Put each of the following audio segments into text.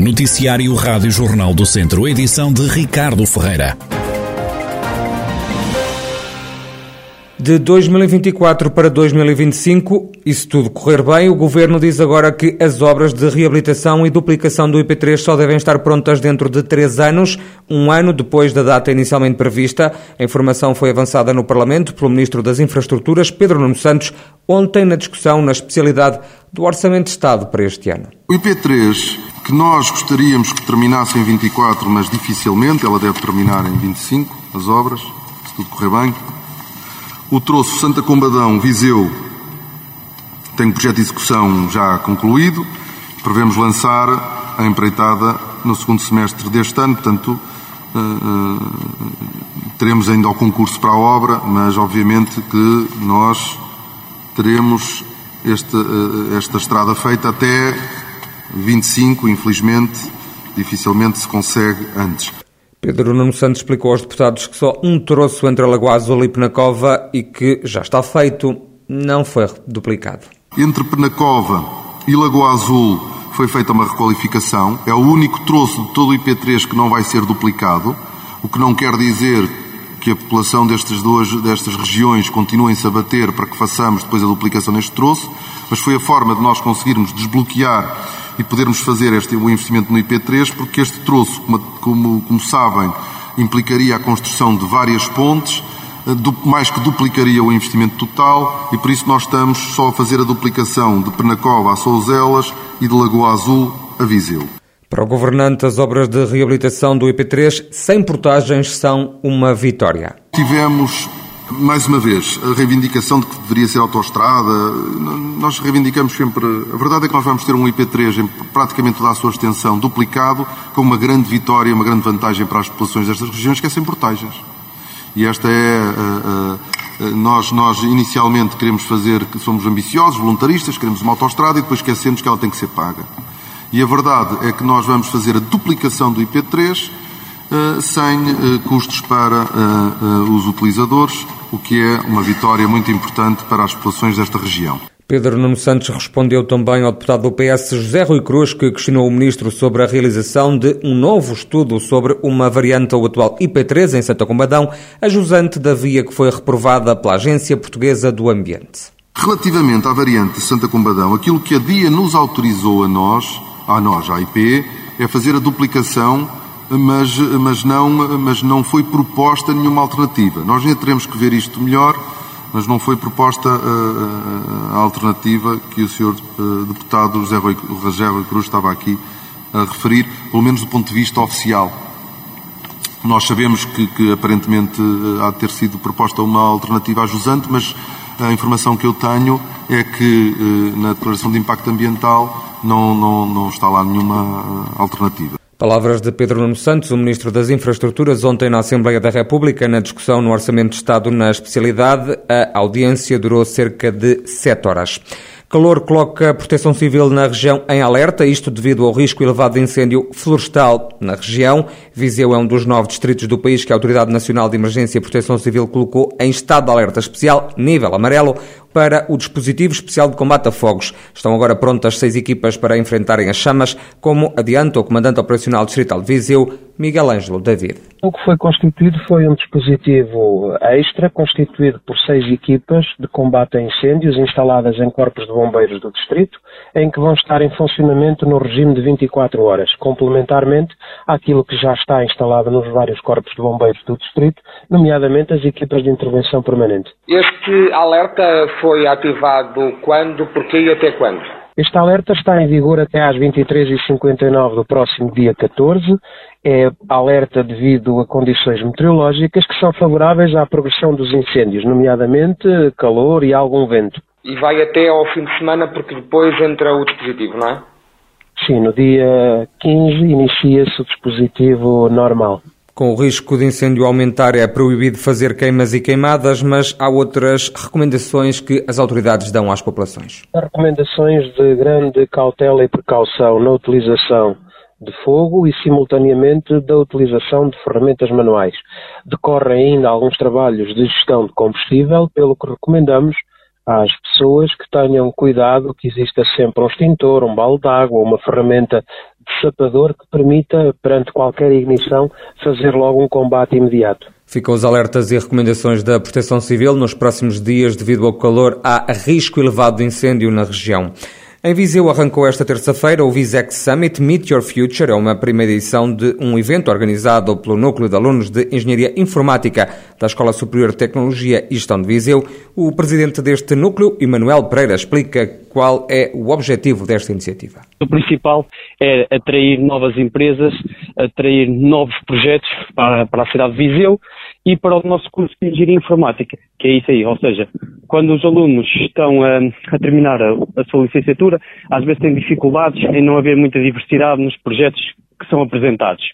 Noticiário Rádio Jornal do Centro, edição de Ricardo Ferreira. De 2024 para 2025, e se tudo correr bem, o Governo diz agora que as obras de reabilitação e duplicação do IP3 só devem estar prontas dentro de três anos, um ano depois da data inicialmente prevista. A informação foi avançada no Parlamento pelo Ministro das Infraestruturas, Pedro Nuno Santos, ontem na discussão na especialidade do Orçamento de Estado para este ano. O IP3, que nós gostaríamos que terminasse em 24, mas dificilmente, ela deve terminar em 25, as obras, se tudo correr bem, o troço Santa Combadão, Viseu, tem um projeto de execução já concluído. Prevemos lançar a empreitada no segundo semestre deste ano, portanto, uh, uh, teremos ainda o concurso para a obra, mas obviamente que nós teremos esta, uh, esta estrada feita até 25, infelizmente, dificilmente se consegue antes. Pedro Nuno Santos explicou aos deputados que só um troço entre a Lagoa Azul e Penacova e que já está feito, não foi duplicado. Entre Penacova e Lagoa Azul foi feita uma requalificação. É o único troço de todo o IP3 que não vai ser duplicado, o que não quer dizer que a população destas duas destas regiões continue-se a bater para que façamos depois a duplicação neste troço, mas foi a forma de nós conseguirmos desbloquear e podermos fazer este, o investimento no IP3, porque este troço, como, como, como sabem, implicaria a construção de várias pontes, eh, mais que duplicaria o investimento total, e por isso nós estamos só a fazer a duplicação de Penacova a Souzelas e de Lagoa Azul a Viseu. Para o governante, as obras de reabilitação do IP3 sem portagens são uma vitória. Tivemos mais uma vez, a reivindicação de que deveria ser autoestrada, nós reivindicamos sempre. A verdade é que nós vamos ter um IP3 em praticamente toda a sua extensão duplicado, com uma grande vitória, uma grande vantagem para as populações destas regiões, que é sem portagens. E esta é. nós, nós inicialmente queremos fazer, somos ambiciosos, voluntaristas, queremos uma autoestrada e depois esquecemos que ela tem que ser paga. E a verdade é que nós vamos fazer a duplicação do IP3 sem custos para os utilizadores o que é uma vitória muito importante para as populações desta região. Pedro Nuno Santos respondeu também ao deputado do PS José Rui Cruz, que questionou o ministro sobre a realização de um novo estudo sobre uma variante ao atual IP3 em Santa Combadão, a jusante da via que foi reprovada pela Agência Portuguesa do Ambiente. Relativamente à variante de Santa Combadão, aquilo que a DIA nos autorizou a nós, a nós, a IP, é fazer a duplicação mas, mas, não, mas não foi proposta nenhuma alternativa. Nós ainda teremos que ver isto melhor, mas não foi proposta a, a, a alternativa que o Sr. Eh, deputado José Rui, José Rui Cruz estava aqui a referir, pelo menos do ponto de vista oficial. Nós sabemos que, que, aparentemente eh, há de ter sido proposta uma alternativa ajusante, mas a informação que eu tenho é que eh, na declaração de impacto ambiental não, não, não está lá nenhuma alternativa. Palavras de Pedro Nuno Santos, o Ministro das Infraestruturas, ontem na Assembleia da República, na discussão no Orçamento de Estado na especialidade. A audiência durou cerca de sete horas. Calor coloca a Proteção Civil na região em alerta, isto devido ao risco elevado de incêndio florestal na região. Viseu é um dos nove distritos do país que a Autoridade Nacional de Emergência e Proteção Civil colocou em estado de alerta especial, nível amarelo, para o dispositivo especial de combate a fogos. Estão agora prontas seis equipas para enfrentarem as chamas, como adianta o Comandante Operacional Distrital de Viseu, Miguel Ângelo David. O que foi constituído foi um dispositivo extra, constituído por seis equipas de combate a incêndios instaladas em corpos de bombeiros do distrito, em que vão estar em funcionamento no regime de 24 horas, complementarmente àquilo que já está instalado nos vários corpos de bombeiros do distrito, nomeadamente as equipas de intervenção permanente. Este alerta foi ativado quando, porquê e até quando? Este alerta está em vigor até às 23h59 do próximo dia 14. É alerta devido a condições meteorológicas que são favoráveis à progressão dos incêndios, nomeadamente calor e algum vento. E vai até ao fim de semana porque depois entra o dispositivo, não é? Sim, no dia 15 inicia-se o dispositivo normal. Com o risco de incêndio aumentar, é proibido fazer queimas e queimadas, mas há outras recomendações que as autoridades dão às populações. Há recomendações de grande cautela e precaução na utilização de fogo e, simultaneamente, da utilização de ferramentas manuais. Decorrem ainda alguns trabalhos de gestão de combustível, pelo que recomendamos às pessoas que tenham cuidado que exista sempre um extintor, um balde de água, uma ferramenta de sapador que permita, perante qualquer ignição, fazer logo um combate imediato. Ficam os alertas e recomendações da Proteção Civil. Nos próximos dias, devido ao calor, há risco elevado de incêndio na região. Em Viseu arrancou esta terça-feira o Visex Summit Meet Your Future, é uma primeira edição de um evento organizado pelo Núcleo de Alunos de Engenharia Informática da Escola Superior de Tecnologia e Gestão de Viseu. O presidente deste núcleo, Emanuel Pereira, explica qual é o objetivo desta iniciativa. O principal é atrair novas empresas, atrair novos projetos para, para a cidade de Viseu e para o nosso curso de Engenharia Informática, que é isso aí, ou seja, quando os alunos estão a, a terminar a, a, sua licenciatura, às vezes têm dificuldades em não haver muita diversidade nos projetos que são apresentados.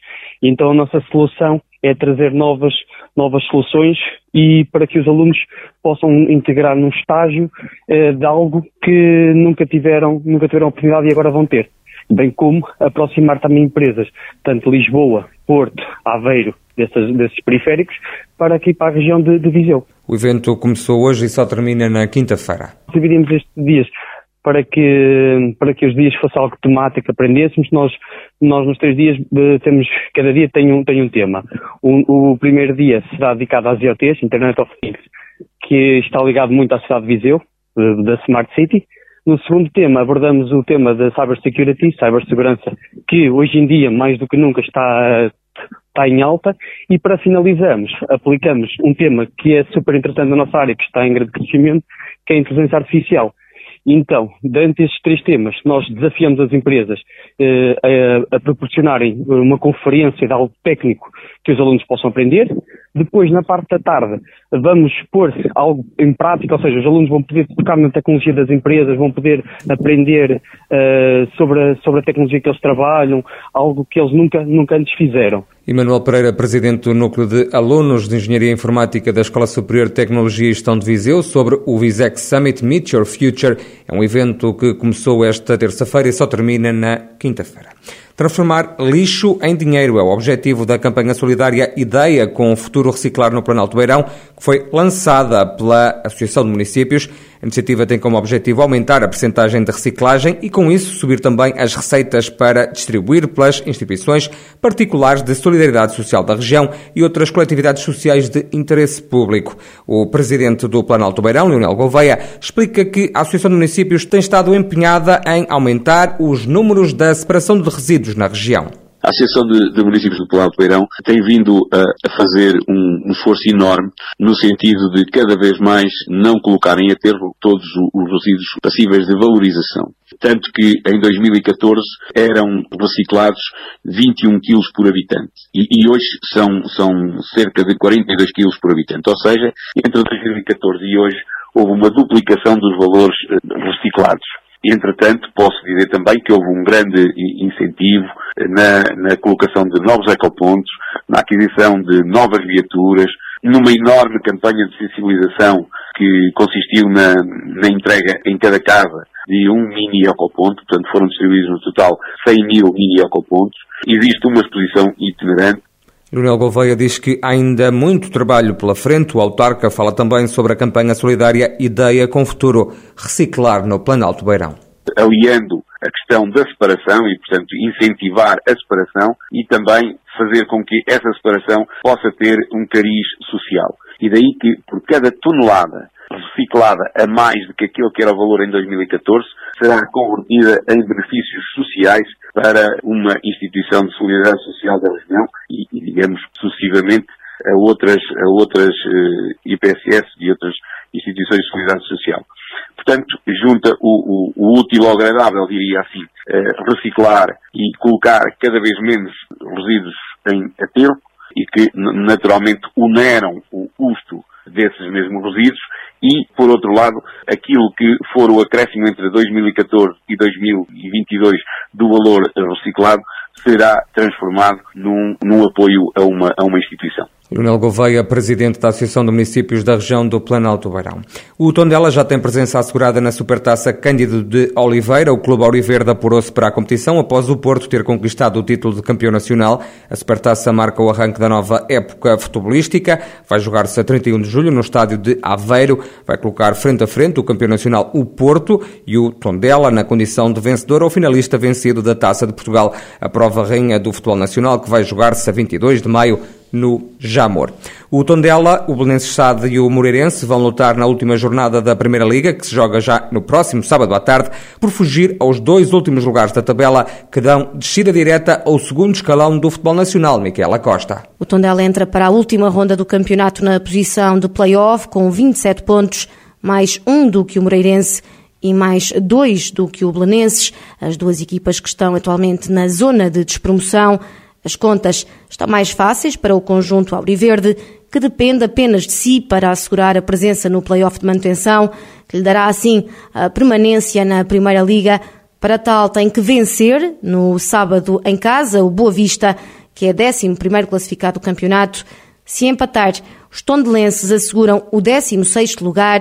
Então a nossa solução é trazer novas, novas soluções e para que os alunos possam integrar num estágio eh, de algo que nunca tiveram, nunca tiveram oportunidade e agora vão ter. Bem como aproximar também empresas, tanto Lisboa, Porto, Aveiro desses, desses periféricos para aqui para a região de, de Viseu. O evento começou hoje e só termina na quinta-feira. Dividimos estes dias para que, para que os dias fosse algo temático, aprendêssemos. Nós, nós nos três dias eh, temos, cada dia tem um, tem um tema. O, o primeiro dia será dedicado às IoTs, Internet of Things, que está ligado muito à cidade de Viseu, eh, da Smart City. No segundo tema abordamos o tema da cybersecurity, cibersegurança, que hoje em dia mais do que nunca está está em alta e para finalizarmos aplicamos um tema que é super interessante na nossa área, que está em grande crescimento, que é a inteligência artificial. Então, dentro destes três temas, nós desafiamos as empresas eh, a, a, proporcionarem uma conferência de algo técnico que os alunos possam aprender. Depois, na parte da tarde, vamos pôr algo em prática, ou seja, os alunos vão poder tocar na tecnologia das empresas, vão poder aprender uh, sobre, a, sobre a tecnologia que eles trabalham, algo que eles nunca, nunca antes fizeram. Emanuel Pereira, presidente do Núcleo de Alunos de Engenharia Informática da Escola Superior de Tecnologia e Gestão de Viseu, sobre o Visex Summit Meet Your Future. É um evento que começou esta terça-feira e só termina na quinta-feira. Transformar lixo em dinheiro é o objetivo da campanha solidária Ideia com o Futuro Reciclar no Planalto Beirão, que foi lançada pela Associação de Municípios. A iniciativa tem como objetivo aumentar a percentagem de reciclagem e, com isso, subir também as receitas para distribuir pelas instituições particulares de solidariedade social da região e outras coletividades sociais de interesse público. O presidente do Planalto Beirão, Leonel Gouveia, explica que a Associação de Municípios tem estado empenhada em aumentar os números da separação de resíduos na região. A Associação de, de, Municípios do Planalto Beirão tem vindo a, a fazer um, um, esforço enorme no sentido de cada vez mais não colocarem a termo todos os resíduos passíveis de valorização. Tanto que em 2014 eram reciclados 21 quilos por habitante e, e hoje são, são cerca de 42 quilos por habitante. Ou seja, entre 2014 e hoje houve uma duplicação dos valores eh, reciclados. Entretanto, posso dizer também que houve um grande incentivo na, na colocação de novos ecopontos, na aquisição de novas viaturas, numa enorme campanha de sensibilização que consistiu na, na entrega em cada casa de um mini ecoponto, portanto foram distribuídos no total 100 mil mini ecopontos. Existe uma exposição itinerante Leonel Gouveia diz que há ainda muito trabalho pela frente. O autarca fala também sobre a campanha solidária Ideia com Futuro, reciclar no Planalto Beirão. Aliando a questão da separação e, portanto, incentivar a separação e também fazer com que essa separação possa ter um cariz social. E daí que, por cada tonelada reciclada a mais do que aquilo que era o valor em 2014, será convertida em benefícios sociais para uma instituição de solidariedade social da região e, e digamos, sucessivamente a outras, a outras uh, eh, IPSS e outras instituições de solidariedade social. Portanto, junta o, o, o útil ao agradável, diria assim, uh, reciclar e colocar cada vez menos resíduos em aterro e que naturalmente oneram o custo desses mesmos resíduos e, por outro lado, aquilo que for o acréscimo entre 2014 e 2022 do valor reciclado será transformado num, num apoio a uma, a uma instituição. Leonel Gouveia, presidente da Associação de Municípios da região do Planalto Beirão. O Tondela já tem presença assegurada na Supertaça Cândido de Oliveira. O Clube Auriverde apurou-se para a competição após o Porto ter conquistado o título de campeão nacional. A Supertaça marca o arranque da nova época futebolística. Vai jogar-se a 31 de julho no estádio de Aveiro. Vai colocar frente a frente o campeão nacional, o Porto, e o Tondela na condição de vencedor ou finalista vencido da Taça de Portugal. A prova rainha do futebol nacional que vai jogar-se a 22 de maio no Jamor. O Tondela, o Belenenses Sade e o Moreirense vão lutar na última jornada da Primeira Liga, que se joga já no próximo sábado à tarde, por fugir aos dois últimos lugares da tabela que dão descida direta ao segundo escalão do futebol nacional, Miquela Costa. O Tondela entra para a última ronda do campeonato na posição de play-off com 27 pontos, mais um do que o Moreirense e mais dois do que o Belenenses, as duas equipas que estão atualmente na zona de despromoção. As contas estão mais fáceis para o conjunto auriverde, que depende apenas de si para assegurar a presença no play-off de manutenção, que lhe dará assim a permanência na Primeira Liga. Para tal, tem que vencer no sábado em casa o Boa Vista, que é 11 classificado do campeonato. Se empatar, os tondelenses asseguram o 16º lugar,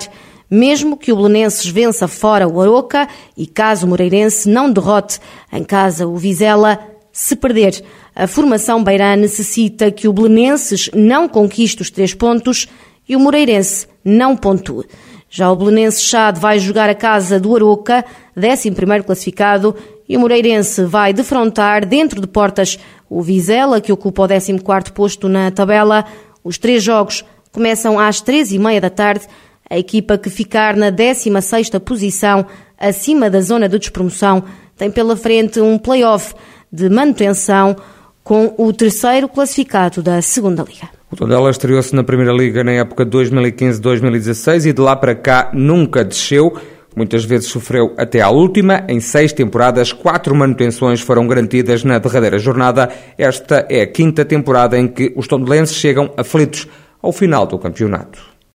mesmo que o Belenenses vença fora o Aroca e caso o Moreirense não derrote em casa o Vizela, se perder, a formação beirã necessita que o Belenenses não conquiste os três pontos e o Moreirense não pontue. Já o Belenenses Chade vai jogar a casa do Aroca, 11 classificado, e o Moreirense vai defrontar dentro de portas o Vizela, que ocupa o 14 posto na tabela. Os três jogos começam às 13h30 da tarde. A equipa que ficar na 16ª posição, acima da zona de despromoção, tem pela frente um play-off de manutenção com o terceiro classificado da Segunda Liga. O Tondela estreou-se na Primeira Liga na época 2015-2016 e de lá para cá nunca desceu. Muitas vezes sofreu até à última. Em seis temporadas, quatro manutenções foram garantidas na derradeira jornada. Esta é a quinta temporada em que os tondelenses chegam aflitos ao final do campeonato.